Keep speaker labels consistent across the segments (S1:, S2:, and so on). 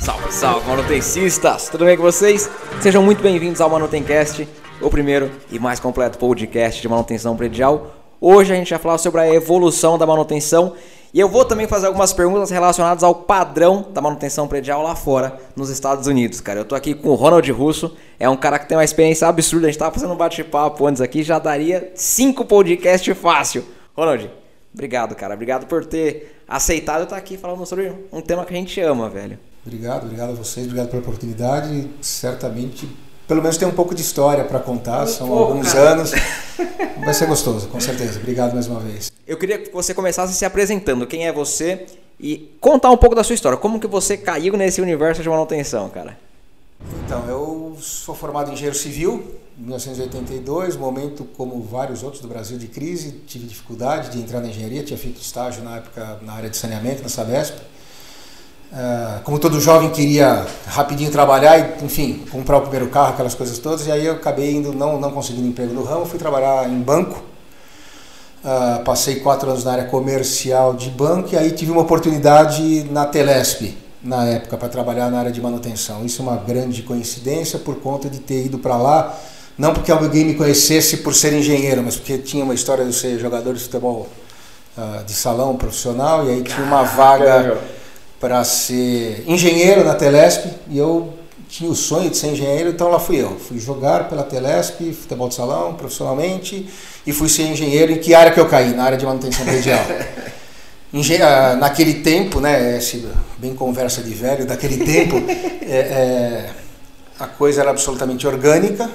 S1: Salve, salve, manutencistas! Tudo bem com vocês? Sejam muito bem-vindos ao Manutencast, o primeiro e mais completo podcast de manutenção predial. Hoje a gente vai falar sobre a evolução da manutenção e eu vou também fazer algumas perguntas relacionadas ao padrão da manutenção predial lá fora, nos Estados Unidos, cara. Eu tô aqui com o Ronald Russo, é um cara que tem uma experiência absurda. A gente tava fazendo um bate-papo antes aqui, já daria cinco podcasts fácil. Ronald, obrigado, cara. Obrigado por ter aceitado estar aqui falando sobre um tema que a gente ama, velho.
S2: Obrigado, obrigado a vocês, obrigado pela oportunidade. Certamente, pelo menos tem um pouco de história para contar, são
S1: pouco,
S2: alguns
S1: cara.
S2: anos. Vai ser gostoso, com certeza. Obrigado mais uma vez.
S1: Eu queria que você começasse se apresentando, quem é você e contar um pouco da sua história. Como que você caiu nesse universo de manutenção, cara?
S2: Então, eu sou formado em engenheiro civil, em 1982, momento como vários outros do Brasil de crise, tive dificuldade de entrar na engenharia, tinha feito estágio na época na área de saneamento, na Sabesp. Ah, como todo jovem queria rapidinho trabalhar e, enfim, comprar o primeiro carro, aquelas coisas todas, e aí eu acabei indo, não, não conseguindo emprego no ramo, fui trabalhar em banco, Ah, passei quatro anos na área comercial de banco e aí tive uma oportunidade na Telesp, na época, para trabalhar na área de manutenção. Isso é uma grande coincidência por conta de ter ido para lá, não porque alguém me conhecesse por ser engenheiro, mas porque tinha uma história de ser jogador de futebol ah, de salão profissional e aí tinha uma vaga para ser engenheiro na Telesp e eu tinha o sonho de ser engenheiro, então lá fui eu. Fui jogar pela Telesp, futebol de salão, profissionalmente, e fui ser engenheiro. Em que área que eu caí? Na área de manutenção predial. Ah, naquele tempo, né, bem conversa de velho, daquele tempo, é, é, a coisa era absolutamente orgânica.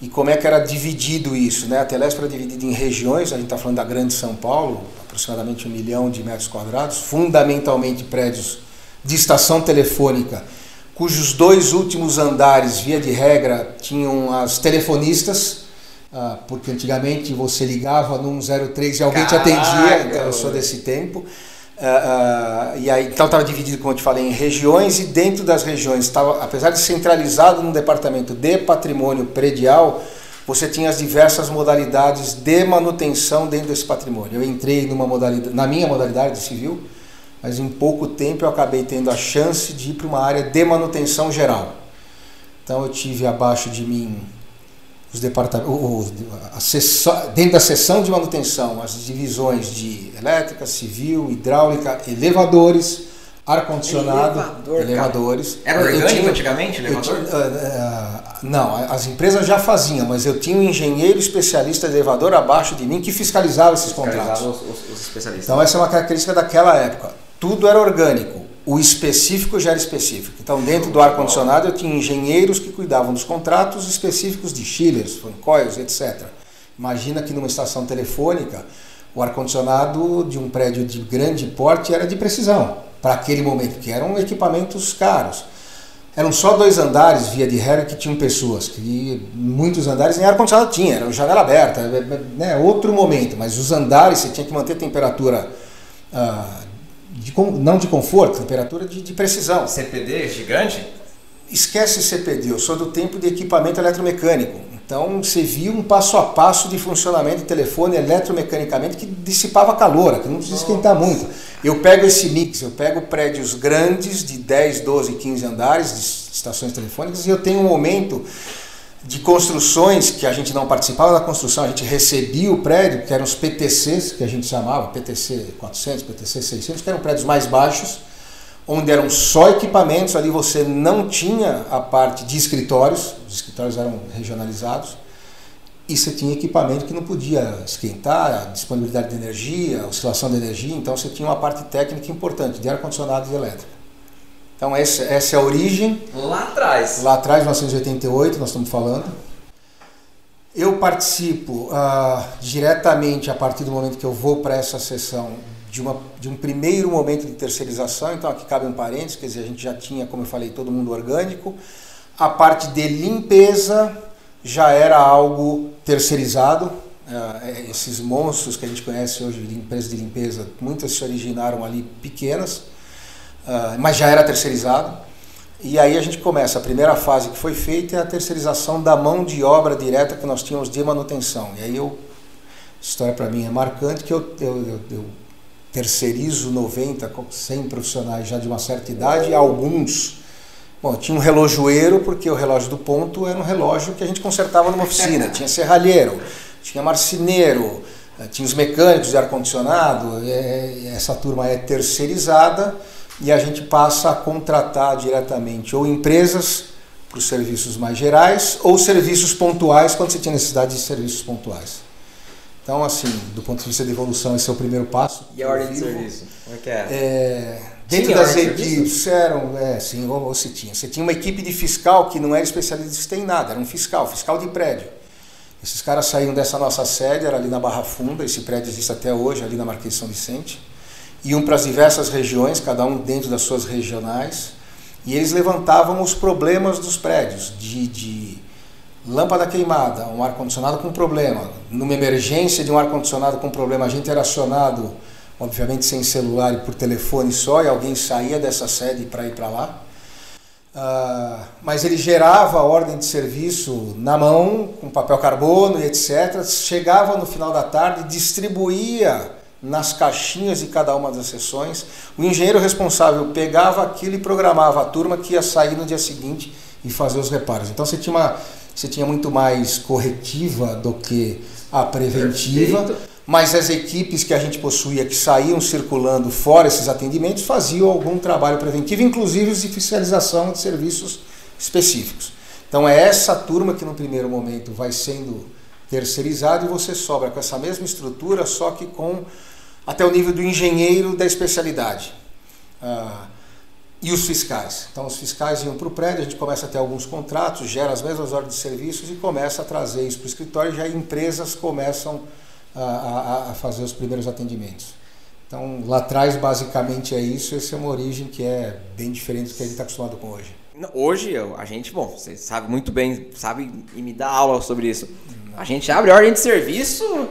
S2: E como é que era dividido isso? Né? A Telesp era dividida em regiões, a gente está falando da Grande São Paulo, aproximadamente um milhão de metros quadrados, fundamentalmente prédios de estação telefônica, cujos dois últimos andares, via de regra, tinham as telefonistas, ah, porque antigamente você ligava no 103 e alguém te atendia,
S1: Caraca,
S2: então eu sou desse tempo. Ah, ah, e aí, então estava dividido, como eu te falei, em regiões e dentro das regiões, estava, apesar de centralizado no departamento de patrimônio predial, você tinha as diversas modalidades de manutenção dentro desse patrimônio. Eu entrei numa modalidade, na minha modalidade de civil, mas em pouco tempo eu acabei tendo a chance de ir para uma área de manutenção geral. Então eu tive abaixo de mim os departamentos, dentro da seção de manutenção, as divisões de elétrica, civil, hidráulica, elevadores, ar-condicionado,
S1: Elevador,
S2: elevadores.
S1: Era
S2: Eu
S1: orgânico
S2: tinha-
S1: antigamente, elevador?
S2: tinha- ah, não, as empresas já faziam, mas eu tinha um engenheiro especialista de elevador abaixo de mim que fiscalizava esses contratos.
S1: Os, os-.
S2: Então essa é uma característica daquela época. Tudo era orgânico. O específico já era específico. Então dentro do ar condicionado eu tinha engenheiros que cuidavam dos contratos específicos de chillers, fan coils, etc. Imagina que numa estação telefônica o ar condicionado de um prédio de grande porte era de precisão para aquele momento, que eram equipamentos caros. Eram só dois andares, via de regra, que tinham pessoas, que muitos andares nem ar-condicionado tinha, era janela aberta, né, outro momento, mas os andares você tinha que manter a temperatura, ah, de não de conforto, temperatura de, de precisão.
S1: CPD gigante?
S2: Esquece CPD, eu sou do tempo de equipamento eletromecânico. Então você viu um passo a passo de funcionamento de telefone eletromecanicamente que dissipava calor, que não precisa esquentar muito. Eu pego esse mix, eu pego prédios grandes de 10, 12, 15 andares de estações telefônicas e eu tenho um momento de construções que a gente não participava da construção, a gente recebia o prédio, que eram os PTCs, que a gente chamava, PTC 400, PTC 600, que eram prédios mais baixos, onde eram só equipamentos, ali você não tinha a parte de escritórios, os escritórios eram regionalizados, e você tinha equipamento que não podia esquentar, disponibilidade de energia, oscilação de energia, então você tinha uma parte técnica importante de ar-condicionado e elétrica. Então essa, essa é a origem,
S1: Lá atrás.
S2: lá atrás, 1988, nós estamos falando. Eu participo ah, diretamente a partir do momento que eu vou para essa sessão de, uma, de um primeiro momento de terceirização, então aqui cabe um parênteses, quer dizer, a gente já tinha, como eu falei, todo mundo orgânico. A parte de limpeza já era algo terceirizado. Ah, esses monstros que a gente conhece hoje de empresas de limpeza, muitas se originaram ali pequenas, mas já era terceirizado. E aí a gente começa, a primeira fase que foi feita é a terceirização da mão de obra direta que nós tínhamos de manutenção. E aí eu, a história para mim é marcante que eu, eu, eu, eu terceirizo 90, 100 profissionais já de uma certa idade, alguns Bom, tinha um relojoeiro, porque o relógio do ponto era um relógio que a gente consertava numa oficina. tinha serralheiro, tinha marceneiro, eh, tinha os mecânicos de ar-condicionado. Essa turma é terceirizada e a gente passa a contratar diretamente ou empresas para os serviços mais gerais ou serviços pontuais quando você tinha necessidade de serviços pontuais. Então, assim, do ponto de vista de evolução, esse é o primeiro passo.
S1: E a ordem de serviço? Como é que é?
S2: é dentro das equipes, eram, é, sim, você tinha. Você tinha uma equipe de fiscal que não era especialista em nada, era um fiscal, fiscal de prédio. Esses caras saíam dessa nossa sede, era ali na Barra Funda, esse prédio existe até hoje, ali na Marquês São Vicente. Iam para as diversas regiões, cada um dentro das suas regionais, e eles levantavam os problemas dos prédios, de, de lâmpada queimada, um ar-condicionado com problema, numa emergência de um ar-condicionado com problema, a gente era acionado, obviamente sem celular e por telefone só, e alguém saía dessa sede para ir para lá. Uh, mas ele gerava a ordem de serviço na mão, com papel carbono e etc. Chegava no final da tarde, distribuía nas caixinhas de cada uma das sessões. O engenheiro responsável pegava aquilo e programava a turma que ia sair no dia seguinte e fazer os reparos. Então você tinha uma você tinha muito mais corretiva do que a preventiva. Perfeito. Mas as equipes que a gente possuía que saíam circulando fora esses atendimentos faziam algum trabalho preventivo, inclusive de fiscalização de serviços específicos. Então é essa turma que no primeiro momento vai sendo terceirizada e você sobra com essa mesma estrutura, só que com até o nível do engenheiro da especialidade. Ah, e os fiscais. Então, os fiscais iam para o prédio, a gente começa a ter alguns contratos, gera as mesmas ordens de serviços e começa a trazer isso para o escritório, já empresas começam a, a, a, fazer os primeiros atendimentos. Então, lá atrás, basicamente, é isso, essa é uma origem que é bem diferente do que a gente está acostumado com hoje.
S1: Hoje, a gente, bom, você sabe muito bem, sabe e me dá aula sobre isso. A gente abre ordem de serviço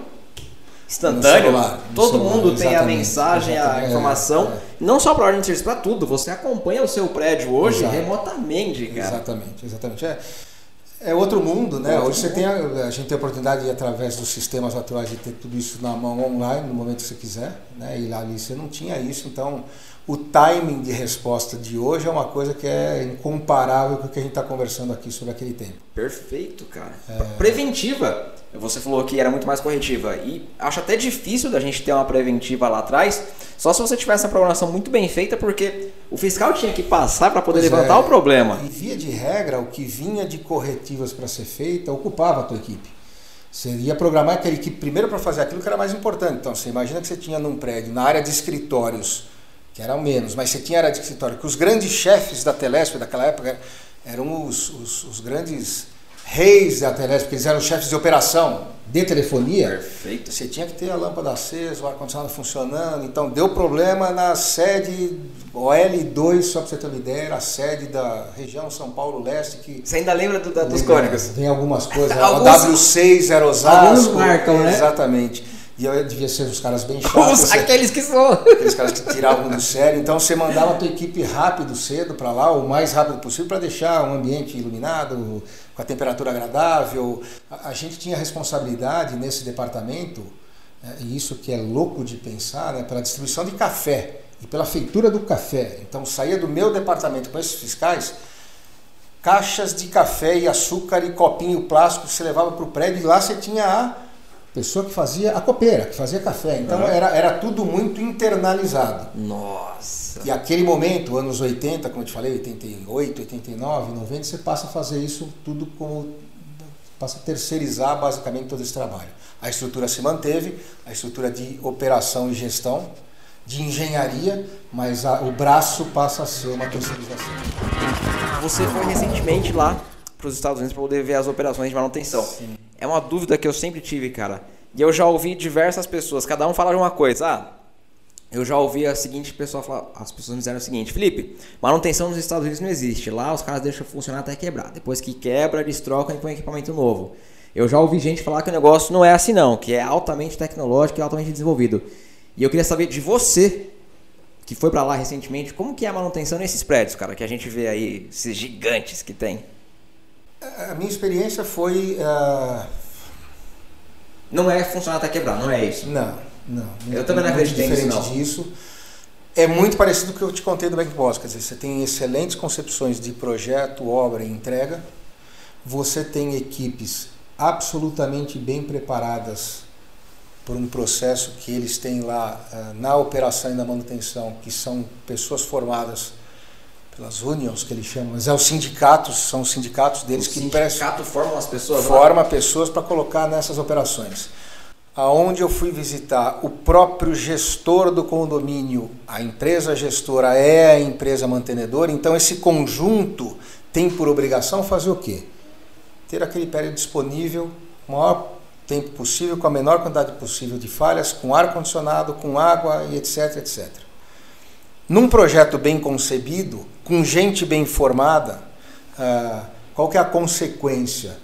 S1: instantâneo. Celular, todo celular, mundo tem a mensagem, a informação. É, é. Não só para ordem de serviço, para tudo. Você acompanha o seu prédio hoje Exato. remotamente, cara.
S2: Exatamente, exatamente. É, é outro mundo, né? É hoje você tem a, a, gente tem a oportunidade de, através dos sistemas atuais de ter tudo isso na mão online no momento que você quiser, né? E lá ali você não tinha isso, então o timing de resposta de hoje é uma coisa que é incomparável com o que a gente está conversando aqui sobre aquele tempo.
S1: Perfeito, cara. É... Preventiva. Você falou que era muito mais corretiva. E acho até difícil da gente ter uma preventiva lá atrás, só se você tivesse uma programação muito bem feita, porque o fiscal tinha que passar para poder pois levantar é. o problema.
S2: E via de regra, o que vinha de corretivas para ser feita ocupava a tua equipe. Você ia programar aquela equipe primeiro para fazer aquilo que era mais importante. Então, você imagina que você tinha num prédio, na área de escritórios, que eram menos, mas você tinha área de escritório, que os grandes chefes da Telesp daquela época eram os, os, os grandes reis da Telesp, porque eles eram chefes de operação de telefonia.
S1: Perfeito.
S2: Você tinha que ter a lâmpada acesa, o ar-condicionado funcionando. Então deu problema na sede OL2, só para você ter uma ideia, era a sede da região São Paulo Leste. Que
S1: você ainda lembra do, da, dos códigos?
S2: Tem algumas coisas. Alguns, a W6 era Osasco.
S1: Alguns marcam, né?
S2: Exatamente. E eu devia ser os caras bem chatos. Os,
S1: aqueles que são.
S2: Aqueles caras que tiravam do sério. Então você mandava a tua equipe rápido, cedo para lá, o mais rápido possível, para deixar um ambiente iluminado, com a temperatura agradável. A, a gente tinha responsabilidade nesse departamento, né, e isso que é louco de pensar, né, pela distribuição de café e pela feitura do café. Então saía do meu departamento com esses fiscais caixas de café e açúcar e copinho plástico que você levava para o prédio e lá você tinha a pessoa que fazia a copeira, que fazia café. Então era, era tudo muito internalizado.
S1: Nossa!
S2: E aquele momento, anos 80, como eu te falei, 88, 89, 90, você passa a fazer isso tudo como. passa a terceirizar basicamente todo esse trabalho. A estrutura se manteve, a estrutura de operação e gestão, de engenharia, mas a, o braço passa a ser uma terceirização.
S1: Você foi recentemente lá para os Estados Unidos para poder ver as operações de manutenção. Sim. É uma dúvida que eu sempre tive, cara. E eu já ouvi diversas pessoas, cada um fala de uma coisa. Ah, eu já ouvi a seguinte pessoa falar, as pessoas me disseram o seguinte, Felipe, manutenção nos Estados Unidos não existe. Lá os caras deixam funcionar até quebrar. Depois que quebra, eles trocam e põem equipamento novo. Eu já ouvi gente falar que o negócio não é assim não, que é altamente tecnológico e altamente desenvolvido. E eu queria saber de você, que foi para lá recentemente, como que é a manutenção nesses prédios, cara, que a gente vê aí, esses gigantes que tem.
S2: A minha experiência foi. Uh...
S1: Não é funcionar até quebrar, não é isso?
S2: Não, não.
S1: Eu também não acredito
S2: diferente
S1: nisso,
S2: disso. É muito parecido com o que eu te contei do Bank Boss, quer dizer, você tem excelentes concepções de projeto, obra e entrega, você tem equipes absolutamente bem preparadas por um processo que eles têm lá uh, na operação e na manutenção, que são pessoas formadas pelas unions que eles chamam, mas é os sindicatos, são os sindicatos deles
S1: o
S2: que
S1: sindicato formam as pessoas
S2: forma lá. pessoas para colocar nessas operações. Aonde eu fui visitar o próprio gestor do condomínio, a empresa gestora é a empresa mantenedora, então esse conjunto tem por obrigação fazer o quê? Ter aquele prédio disponível, maior tempo possível, com a menor quantidade possível de falhas, com ar-condicionado, com água e etc, etc. Num projeto bem concebido, com gente bem formada, ah, qual que é a consequência?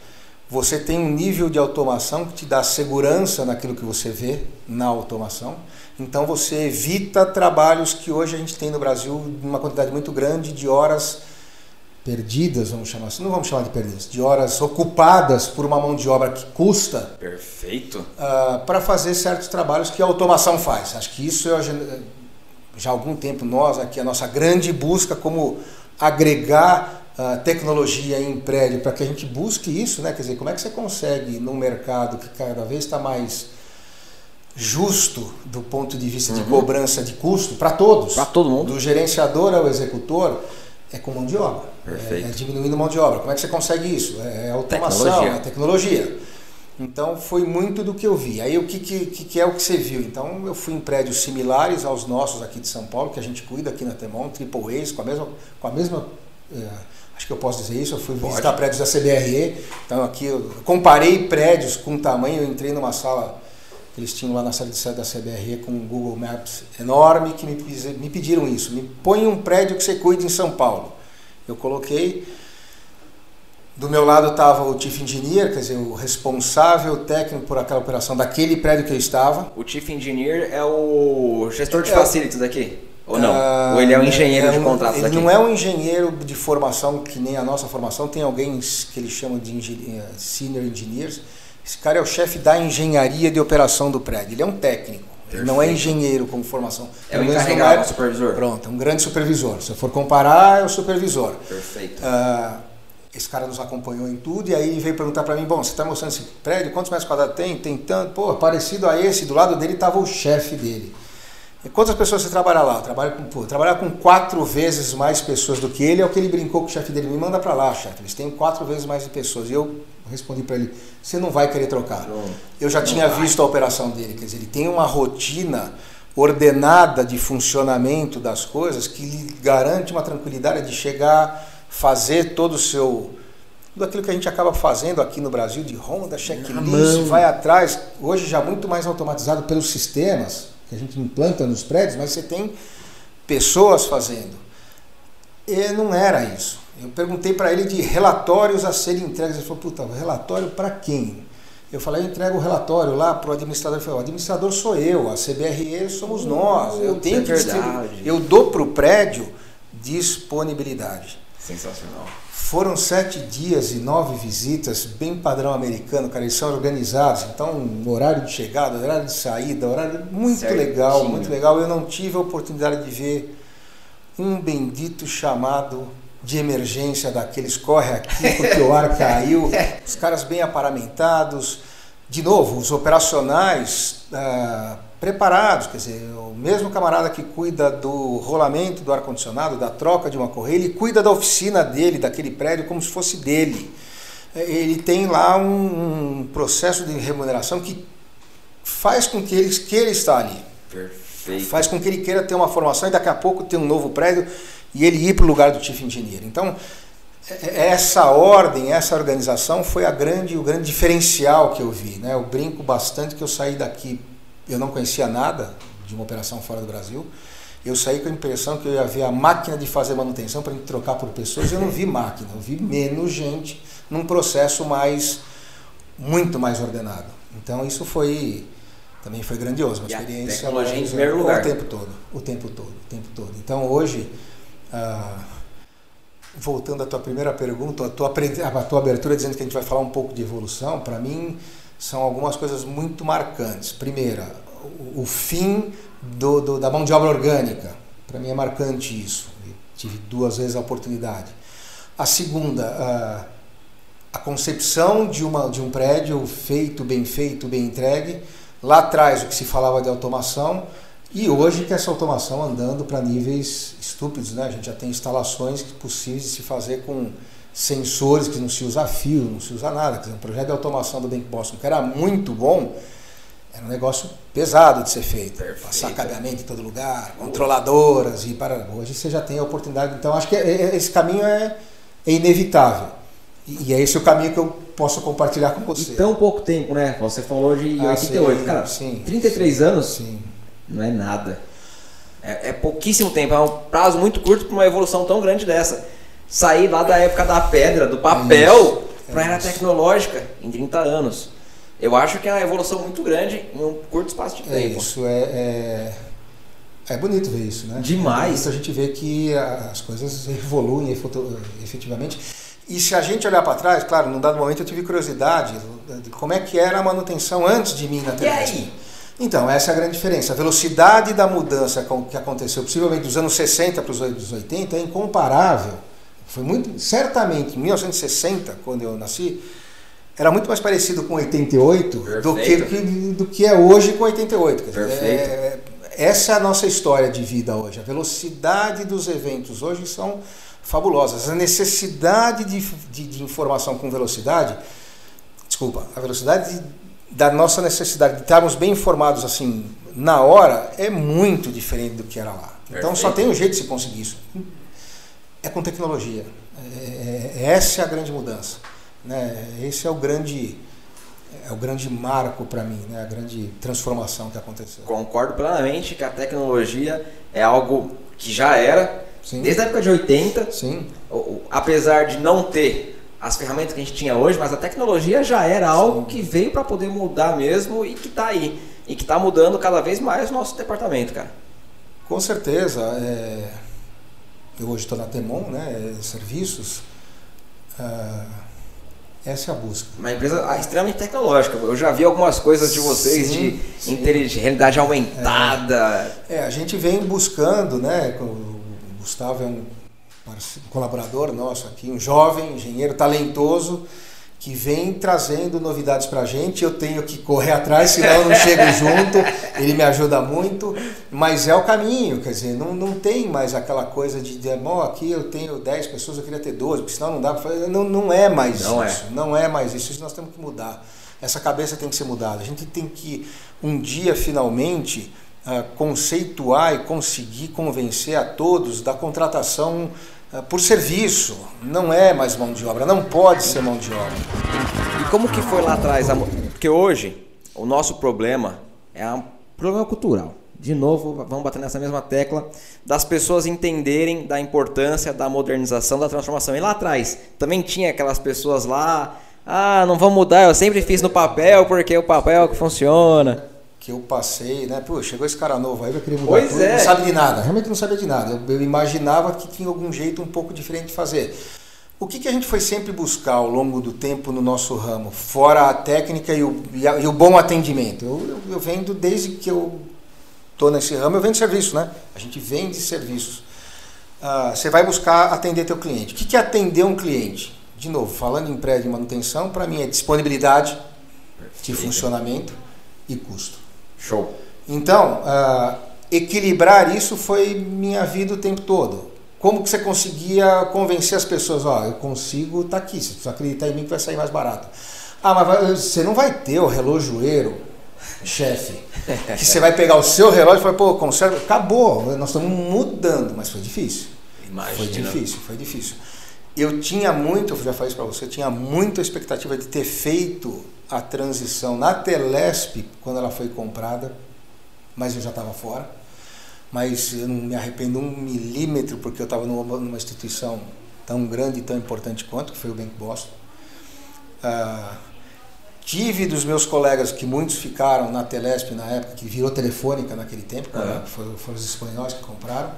S2: Você tem um nível de automação que te dá segurança naquilo que você vê na automação. Então você evita trabalhos que hoje a gente tem no Brasil uma quantidade muito grande de horas perdidas, vamos chamar assim, não vamos chamar de perdidas, de horas ocupadas por uma mão de obra que custa.
S1: Perfeito. Uh,
S2: ah, para fazer certos trabalhos que a automação faz. Acho que isso é já há algum tempo nós aqui a nossa grande busca como agregar uh, tecnologia em prédio para que a gente busque isso, né? Quer dizer, como é que você consegue num mercado que cada vez está mais justo do ponto de vista uhum. de cobrança de custo para todos,
S1: para todo mundo,
S2: do gerenciador ao executor é com mão de obra. Perfeito. É, é diminuindo mão de obra. Como é que você consegue isso? É, é automação, tecnologia. é tecnologia. Então foi muito do que eu vi. Aí o que, que, que, é o que você viu? Então eu fui em prédios similares aos nossos aqui de São Paulo, que a gente cuida aqui na Temon, Triple A's, com a mesma. Com a mesma é, acho que eu posso dizer isso, eu fui Pode. visitar prédios da CBRE. Então aqui eu comparei prédios com tamanho, eu entrei numa sala que eles tinham lá na sala de sede da CBRE com um Google Maps enorme que me, me pediram isso. Me põe um prédio que você cuide em São Paulo. Eu coloquei. Do meu lado estava o Chief Engineer, quer dizer, o responsável técnico por aquela operação daquele prédio que eu estava.
S1: O Chief Engineer é o gestor de é, facilities aqui? Ou não? Uh, Ou ele é um engenheiro é, de contratos
S2: ele
S1: aqui?
S2: não é um engenheiro de formação que nem a nossa formação. Tem alguém que eles chamam de engen eh, senior engineers. Esse cara é o chefe da engenharia de operação do prédio. Ele é um técnico. Ele não é engenheiro como formação.
S1: É o encarregado, é, supervisor.
S2: Pronto, é um grande supervisor. Se eu for comparar, é o supervisor.
S1: Perfeito. Uh,
S2: esse cara nos acompanhou em tudo e aí veio perguntar para mim, bom, você está mostrando esse prédio, quantos metros quadrados tem? Tem tanto, pô, parecido a esse, do lado dele estava o chefe dele. E quantas pessoas você trabalha lá? Trabalha com, pô, trabalhar com quatro vezes mais pessoas do que ele, é o que ele brincou com o chefe dele, me manda para lá, chefe, eles têm quatro vezes mais de pessoas. E eu respondi para ele, você não vai querer trocar. Não, eu já tinha vai. visto a operação dele, quer dizer, ele tem uma rotina ordenada de funcionamento das coisas que lhe garante uma tranquilidade de chegar, fazer todo o seu tudo aquilo que a gente acaba fazendo aqui no Brasil de ronda, checklist, vai atrás, hoje já muito mais automatizado pelos sistemas que a gente implanta nos prédios, mas você tem pessoas fazendo. E não era isso. Eu perguntei para ele de relatórios a serem entregues. Ele falou, puta, relatório para quem? Eu falei, eu entrego o relatório lá para o administrador. Ele falou, o administrador sou eu, a CBRE somos nós. Eu tenho é que verdade. Eu dou para o prédio disponibilidade.
S1: Sensacional.
S2: Foram sete dias e nove visitas, bem padrão americano, cara. Eles são organizados, então horário de chegada, horário de saída, horário muito Certinho. legal, muito legal. Eu não tive a oportunidade de ver um bendito chamado de emergência daqueles corre aqui porque o ar caiu, os caras bem aparamentados. De novo, os operacionais ah, preparados, quer dizer, o mesmo camarada que cuida do rolamento do ar-condicionado, da troca de uma correia, ele cuida da oficina dele, daquele prédio, como se fosse dele. Ele tem lá um, um processo de remuneração que faz com que ele queira estar ali.
S1: Perfeito.
S2: Faz com que ele queira ter uma formação e daqui a pouco ter um novo prédio e ele ir para o lugar do chief engineer. Então, é, é, essa ordem, essa organização foi a grande, o grande diferencial que eu vi. Né? Eu brinco bastante que eu saí daqui, eu não conhecia nada de uma operação fora do Brasil. Eu saí com a impressão que eu ia ver a máquina de fazer manutenção para trocar por pessoas. Eu não vi máquina, eu vi menos gente num processo mais muito mais ordenado. Então isso foi também foi grandioso, uma experiência
S1: tecnologia em primeiro lugar.
S2: o tempo todo, o tempo todo, o tempo todo. Então hoje ah, voltando à tua primeira pergunta, a tua, a tua abertura dizendo que a gente vai falar um pouco de evolução, para mim são algumas coisas muito marcantes. Primeira, o, fim do, do, da mão de obra orgânica. Para mim é marcante isso. Eu tive duas vezes a oportunidade. A segunda, a, a concepção de, uma, de um prédio feito, bem feito, bem entregue. Lá atrás o que se falava de automação e hoje que essa automação andando para níveis estúpidos, né? A gente já tem instalações possíveis de se fazer com sensores que não se usa fio, não se usa nada. Quer dizer, um projeto de automação do Bank Boston que era muito bom, era um negócio pesado de ser feito. Perfeito. Passar cabeamento em todo lugar, controladoras e para. Hoje você já tem a oportunidade. Então acho que é, é, esse caminho é, é inevitável. E é esse o caminho que eu posso compartilhar com você.
S1: E tão pouco tempo, né? Você falou de ah, 88. Sim, Cara, sim, 33 sim, anos sim. não é nada. É, é, pouquíssimo tempo, é um prazo muito curto para uma evolução tão grande dessa. Sair lá da época da pedra, do papel, para a era tecnológica em 30 anos. Eu acho que é uma evolução muito grande em um curto espaço de é
S2: tempo. É isso, é, é, é bonito ver isso, né?
S1: Demais.
S2: É a gente vê que as coisas evoluem efetivamente. E se a gente olhar para trás, claro, num dado momento eu tive curiosidade de como é que era a manutenção antes de mim na Telesp.
S1: E aí?
S2: Então, essa é a grande diferença. A velocidade da mudança que aconteceu, possivelmente dos anos 60 para os anos 80, é incomparável. Foi muito, certamente, em 1960, quando eu nasci, era muito mais parecido com 88 do que, do que é hoje com 88.
S1: Perfeito. É,
S2: essa é a nossa história de vida hoje. A velocidade dos eventos hoje são fabulosas. A necessidade de, de, de informação com velocidade, desculpa, a velocidade de, da nossa necessidade de estarmos bem informados assim na hora é muito diferente do que era lá. Perfeito. Então só tem um jeito de se conseguir isso. É com tecnologia. É, é, essa é a grande mudança. Né? Esse é o grande é o grande marco para mim, né? a grande transformação que aconteceu.
S1: Concordo plenamente que a tecnologia é algo que já era, Sim. desde a época de 80.
S2: Sim.
S1: Apesar de não ter as ferramentas que a gente tinha hoje, mas a tecnologia já era algo que veio para poder mudar mesmo e que está aí. E que está mudando cada vez mais o nosso departamento, cara.
S2: Com certeza. É... Eu hoje estou na Temon, né? Serviços. Uh... Essa é a busca.
S1: Uma empresa ah, extremamente tecnológica. Eu já vi algumas coisas de vocês sim, de sim. realidade aumentada.
S2: É, é, a gente vem buscando, né? O Gustavo é um colaborador nosso aqui, um jovem engenheiro talentoso que vem trazendo novidades para a gente. Eu tenho que correr atrás, senão eu não chego junto. Ele me ajuda muito, mas é o caminho. Quer dizer, não, não tem mais aquela coisa de, de oh, aqui eu tenho 10 pessoas, eu queria ter 12, porque senão não dá para fazer. Não, não é mais não é. isso. É. Não é mais isso. Isso nós temos que mudar. Essa cabeça tem que ser mudada. A gente tem que, um dia, finalmente, uh, conceituar e conseguir convencer a todos da contratação ah, por serviço, não é mais mão de obra, não pode ser mão de obra.
S1: E como que foi lá atrás? Porque hoje o nosso problema é um problema cultural. De novo, vamos bater nessa mesma tecla das pessoas entenderem da importância da modernização, da transformação. E lá atrás também tinha aquelas pessoas lá, ah, não vamos mudar, eu sempre fiz no papel porque o papel é que funciona
S2: que eu passei, né? Pô, chegou esse cara novo aí, vai querer mudar pois tudo, é. não sabe de nada. Realmente não sabia de nada. Eu, eu, imaginava que tinha algum jeito um pouco diferente de fazer. O que, que a gente foi sempre buscar ao longo do tempo no nosso ramo, fora a técnica e o, e, a, e o bom atendimento? Eu, eu, eu, vendo desde que eu estou nesse ramo, eu vendo serviço, né? A gente vende serviços. Ah, você vai buscar atender teu cliente. O que, que é atender um cliente? De novo, falando em prédio de manutenção, para mim é disponibilidade de funcionamento e custo.
S1: Show.
S2: Então, uh, equilibrar isso foi minha vida o tempo todo. Como que você conseguia convencer as pessoas? Ó, eu consigo, tá aqui, se você acreditar em mim que vai sair mais barato. Ah, mas vai, você não vai ter o relojoeiro, chefe, que você vai pegar o seu relógio e falar, pô, conserva. Acabou, nós estamos mudando, mas foi difícil.
S1: Imagina.
S2: Foi difícil, foi difícil. Eu tinha muito, eu já falei isso para você, eu tinha muita expectativa de ter feito a transição na Telesp quando ela foi comprada, mas eu já estava fora. Mas eu não me arrependo um milímetro porque eu estava numa, numa, instituição tão grande e tão importante quanto, que foi o Bank Boston. Ah, tive dos meus colegas que muitos ficaram na Telesp na época, que virou telefônica naquele tempo, uhum. foram, foram, os espanhóis que compraram.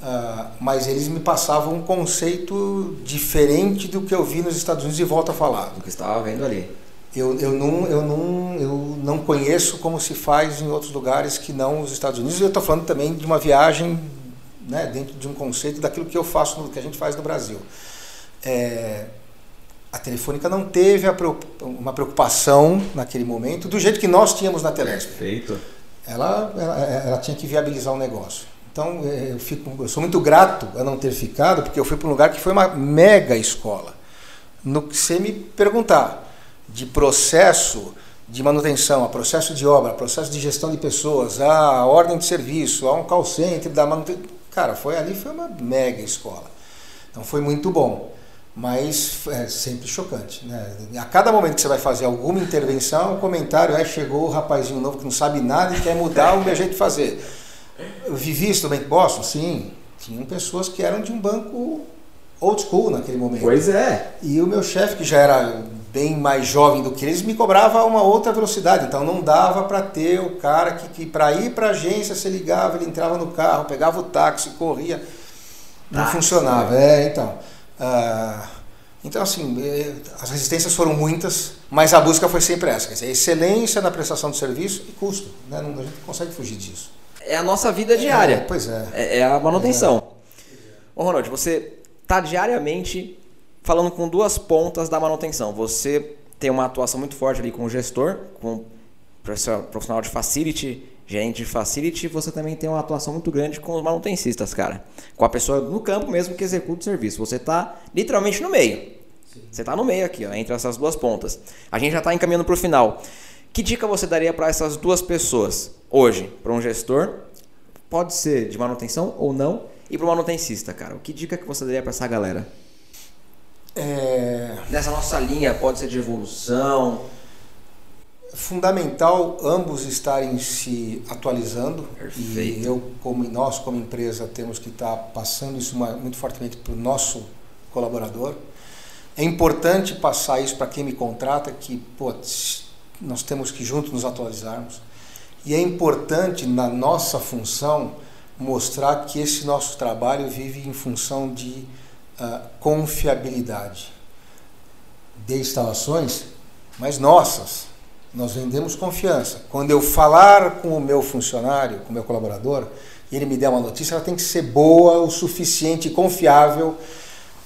S2: Uh, mas eles me passavam um conceito diferente do que eu vi nos Estados Unidos e volto a falar.
S1: Do que estava vendo ali.
S2: Eu, eu, não, eu, não, eu não conheço como se faz em outros lugares que não os Estados Unidos. Eu estou falando também de uma viagem né, dentro de um conceito daquilo que eu faço, que a gente faz no Brasil. É, a Telefônica não teve uma preocupação naquele momento do jeito que nós tínhamos na Telesp.
S1: Perfeito.
S2: Ela, ela, ela tinha que viabilizar o negócio. Então é, eu, fico, eu sou muito grato a não ter ficado, porque eu fui para um lugar que foi uma mega escola. No que você me perguntar de processo de manutenção, a processo de obra, a processo de gestão de pessoas, a ordem de serviço, a um call center da manutenção. Cara, foi ali, foi uma mega escola. Então foi muito bom mas é sempre chocante. Né? A cada momento que você vai fazer alguma intervenção, um comentário, aí chegou o rapazinho novo que não sabe nada e quer mudar o meu jeito de fazer. Eu vivi isso no Bank Boston? Sim. Tinham pessoas que eram de um banco old school naquele momento.
S1: Pois é.
S2: E o meu chefe, que já era bem mais jovem do que eles, me cobrava uma outra velocidade. Então não dava para ter o cara que, que para ir para a agência, você ligava, ele entrava no carro, pegava o táxi, corria. Não táxi, funcionava. Né? É, então. Ah, então, assim, é, as resistências foram muitas, mas a busca foi sempre essa: quer dizer, excelência na prestação de serviço e custo. Né? Não, a gente não consegue fugir disso.
S1: É a nossa vida diária. É,
S2: pois é.
S1: É, é a manutenção. É. Ô, Ronald, você está diariamente falando com duas pontas da manutenção. Você tem uma atuação muito forte ali com o gestor, com profissional de facility, gerente de facility, você também tem uma atuação muito grande com os manutencistas, cara. Com a pessoa no campo mesmo que executa o serviço. Você está literalmente no meio. Sim. Você está no meio aqui, ó, entre essas duas pontas. A gente já está encaminhando para o final. Que dica você daria para essas duas pessoas hoje? Para um gestor, pode ser de manutenção ou não, e para o manutencista, cara. Que dica que você daria para essa galera?
S2: É...
S1: Nessa nossa linha, pode ser de evolução,
S2: fundamental ambos estarem se atualizando
S1: Perfeito.
S2: e eu como nós como empresa temos que estar passando isso muito fortemente para o nosso colaborador é importante passar isso para quem me contrata que pô, nós temos que juntos nos atualizarmos e é importante na nossa função mostrar que esse nosso trabalho vive em função de uh, confiabilidade de instalações mas nossas nós vendemos confiança. Quando eu falar com o meu funcionário, com o meu colaborador, e ele me der uma notícia, ela tem que ser boa o suficiente e confiável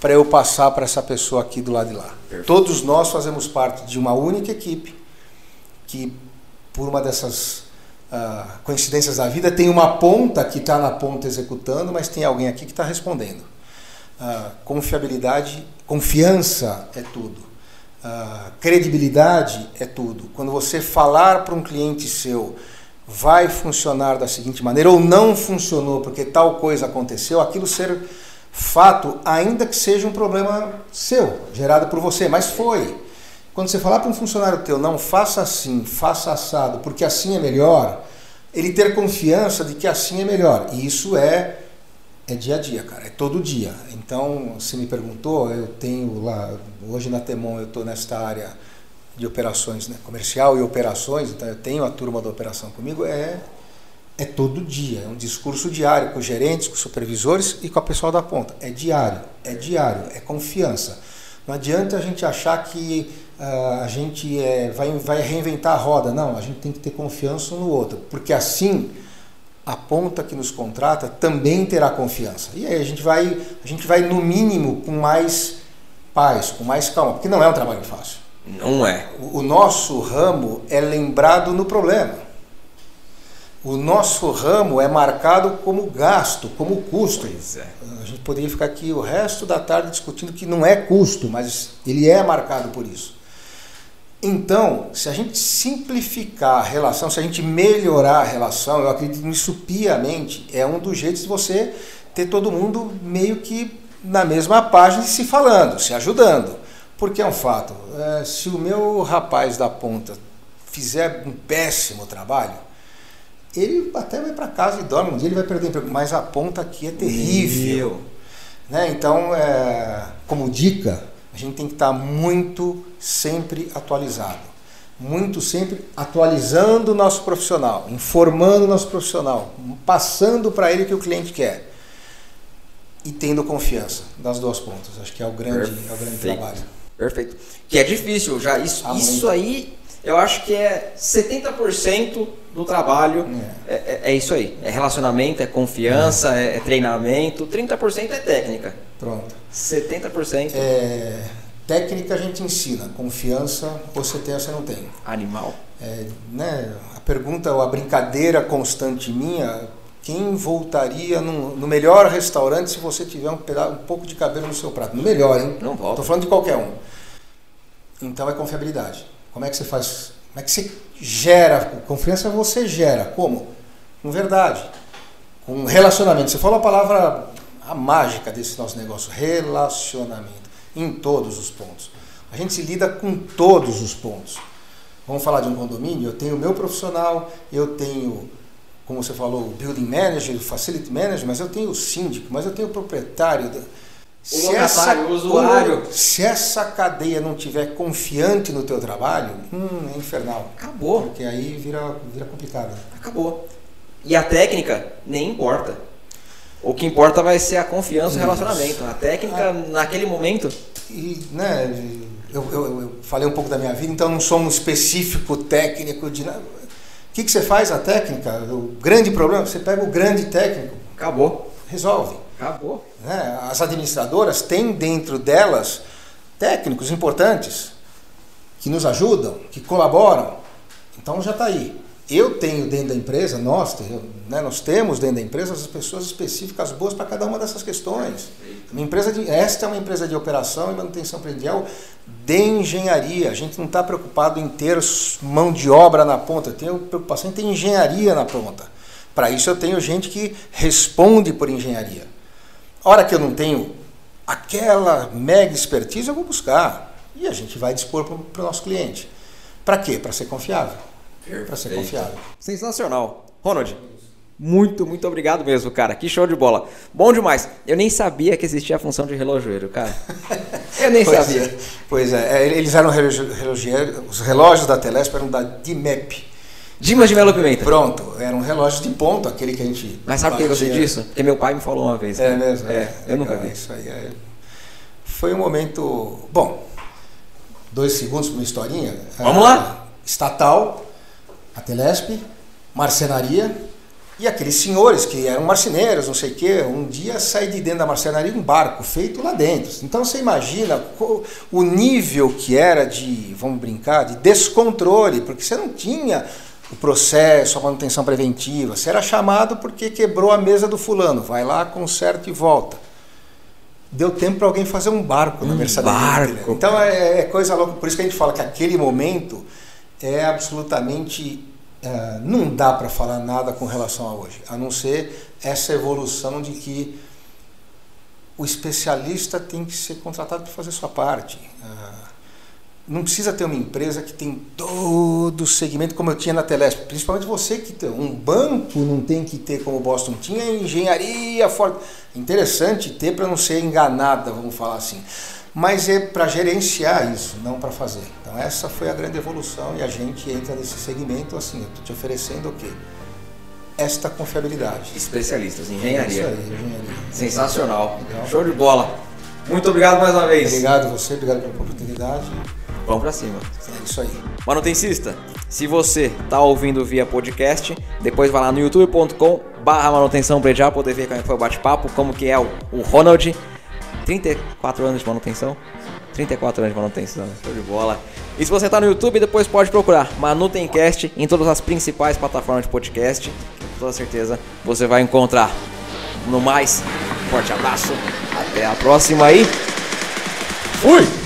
S2: para eu passar para essa pessoa aqui do lado de lá. Perfeito. Todos nós fazemos parte de uma única equipe que, por uma dessas uh, coincidências da vida, tem uma ponta que está na ponta executando, mas tem alguém aqui que está respondendo. Uh, confiabilidade, confiança é tudo. Uh, credibilidade é tudo. Quando você falar para um cliente seu vai funcionar da seguinte maneira ou não funcionou porque tal coisa aconteceu, aquilo ser fato, ainda que seja um problema seu, gerado por você, mas foi. Quando você falar para um funcionário teu, não faça assim, faça assado, porque assim é melhor, ele ter confiança de que assim é melhor. E isso é é dia a dia, cara, é todo dia. Então, se me perguntou, eu tenho lá, hoje na Temon eu estou nesta área de operações, né, comercial e operações, então eu tenho a turma da operação comigo, é, é todo dia, é um discurso diário com gerentes, com supervisores e com a pessoal da ponta. É diário, é diário, é confiança. Não adianta a gente achar que a gente é, vai, vai reinventar a roda, não, a gente tem que ter confiança um no outro, porque assim a ponta que nos contrata também terá confiança. E aí a gente vai, a gente vai no mínimo com mais paz, com mais calma, porque não é um trabalho fácil.
S1: Não é.
S2: O, o nosso ramo é lembrado no problema. O nosso ramo é marcado como gasto, como custo.
S1: É.
S2: A gente poderia ficar aqui o resto da tarde discutindo que não é custo, mas ele é marcado por isso. Então, se a gente simplificar a relação, se a gente melhorar a relação, eu acredito nisso piamente, é um dos jeitos de você ter todo mundo meio que na mesma página se falando, se ajudando. Porque é um fato, é, se o meu rapaz da ponta fizer um péssimo trabalho, ele até vai para casa e dorme, um dia ele vai perder emprego, mas a ponta aqui é terrível. Né? Então, é, como dica, a gente tem que estar muito sempre atualizado. Muito sempre atualizando o nosso profissional, informando o nosso profissional, passando para ele o que o cliente quer. E tendo confiança das duas pontas. Acho que é o grande, é o grande trabalho.
S1: Perfeito. Que é difícil já. Isso, isso aí, eu acho que é 70% do trabalho. É. é- é isso aí. É relacionamento, é confiança, é, é treinamento. 30% é técnica.
S2: Pronto.
S1: 70%
S2: É, técnica a gente ensina, confiança você tem ou você não tem.
S1: animal.
S2: É, né, a pergunta, ou a brincadeira constante minha, quem voltaria num- no melhor restaurante se você tiver um, peda- um pouco de cabelo no seu prato? No melhor, hein?
S1: Não volta.
S2: Estou falando de qualquer um. Então é confiabilidade. Como é que você faz? Como é que você gera? Confiança você gera. Como? Com verdade. Com relacionamento. Você falou a palavra, a mágica desse nosso negócio: relacionamento. Em todos os pontos. A gente se lida com todos os pontos. Vamos falar de um condomínio? Eu tenho o meu profissional, eu tenho, como você falou, o building manager, o facility manager, mas eu tenho o síndico, mas eu tenho o proprietário. Se
S1: locatário, o usuário.
S2: se essa cadeia não tiver confiante no teu trabalho, hum, é infernal.
S1: Acabou.
S2: Porque aí vira, vira complicado.
S1: Acabou. E a técnica nem importa. O que importa vai ser a confiança e o relacionamento. A técnica, naquele momento,
S2: E, né, eu, eu- eu falei um pouco da minha vida, então não sou um específico técnico de nada. O que, que você faz na técnica? O grande problema, você pega o grande técnico,
S1: acabou.
S2: resolve.
S1: Acabou.
S2: né? As administradoras têm dentro delas técnicos importantes que nos ajudam, que colaboram. Então já está aí. Eu tenho dentro da empresa, nós, né, nós temos dentro da empresa as pessoas específicas boas para cada uma dessas questões. Uma empresa de, esta é uma empresa de operação e manutenção predial de engenharia. A gente não está preocupado em ter mão de obra na ponta, eu tenho preocupação em ter engenharia na ponta. Para isso eu tenho gente que responde por engenharia. A hora que eu não tenho aquela mega expertise, eu vou buscar. E a gente vai dispor para o nosso cliente. Para quê? Para ser confiável. Para ser confiável.
S1: Sensacional. Ronald, muito, muito obrigado mesmo, cara. Que show de bola. Bom demais. Eu nem sabia que existia a função de relojoeiro, cara. Eu nem
S2: Pois
S1: sabia.
S2: é, pois é, é, eles eram relogi- relogieiros, os relógios da Telesp eram da DIMEP.
S1: Dimas de Melo Pimenta.
S2: Pronto, eram relógios de ponto, aquele que a gente.
S1: Mas sabe por que eu sei disso? Porque meu pai me falou uma vez.
S2: É mesmo?
S1: É, eu nunca
S2: legal,
S1: vi.
S2: Isso aí é. Foi um momento. Bom, dois segundos para uma historinha.
S1: Vamos
S2: Ah,
S1: lá.
S2: Estatal, a Telesp, marcenaria e aqueles senhores que eram marceneiros, não sei o quê, um dia saí de dentro da marcenaria um barco feito lá dentro. Então você imagina o nível que era de, vamos brincar, de descontrole, porque você não tinha o processo, a manutenção preventiva. Você era chamado porque quebrou a mesa do fulano, vai lá, conserta e volta. Deu tempo para alguém fazer um barco na
S1: Um
S2: mercearia.
S1: barco,
S2: Então é, é coisa louca. Por isso que a gente fala que aquele momento é absolutamente. eh, não dá para falar nada com relação a hoje, a não ser essa evolução de que o especialista tem que ser contratado para fazer sua parte. Ah, não precisa ter uma empresa que tem todo o segmento como eu tinha na Telesp. Principalmente você que tem um banco não tem que ter como o Boston tinha engenharia forte. Interessante ter para não ser enganada, vamos falar assim. Mas é para gerenciar isso, não para fazer. Então essa foi a grande evolução e a gente entra nesse segmento assim, eu estou te oferecendo o quê? Esta confiabilidade.
S1: Especialistas em
S2: É
S1: engenharia.
S2: Isso aí, engenharia.
S1: Sensacional.
S2: Legal.
S1: Show de bola. Muito obrigado mais uma vez.
S2: Obrigado a você, obrigado pela oportunidade.
S1: Vamos pra cima.
S2: É isso aí.
S1: Manutencista, se você tá ouvindo via podcast, depois vai lá no youtube.com barra manutenção predial poder ver como é foi o bate-papo, como que é o, o Ronald. 34 anos de manutenção? 34 anos de manutenção, show de bola. E se você tá no YouTube, depois pode procurar Manutencast em todas as principais plataformas de podcast. Com toda certeza você vai encontrar. No mais, forte abraço, até a próxima aí. Fui!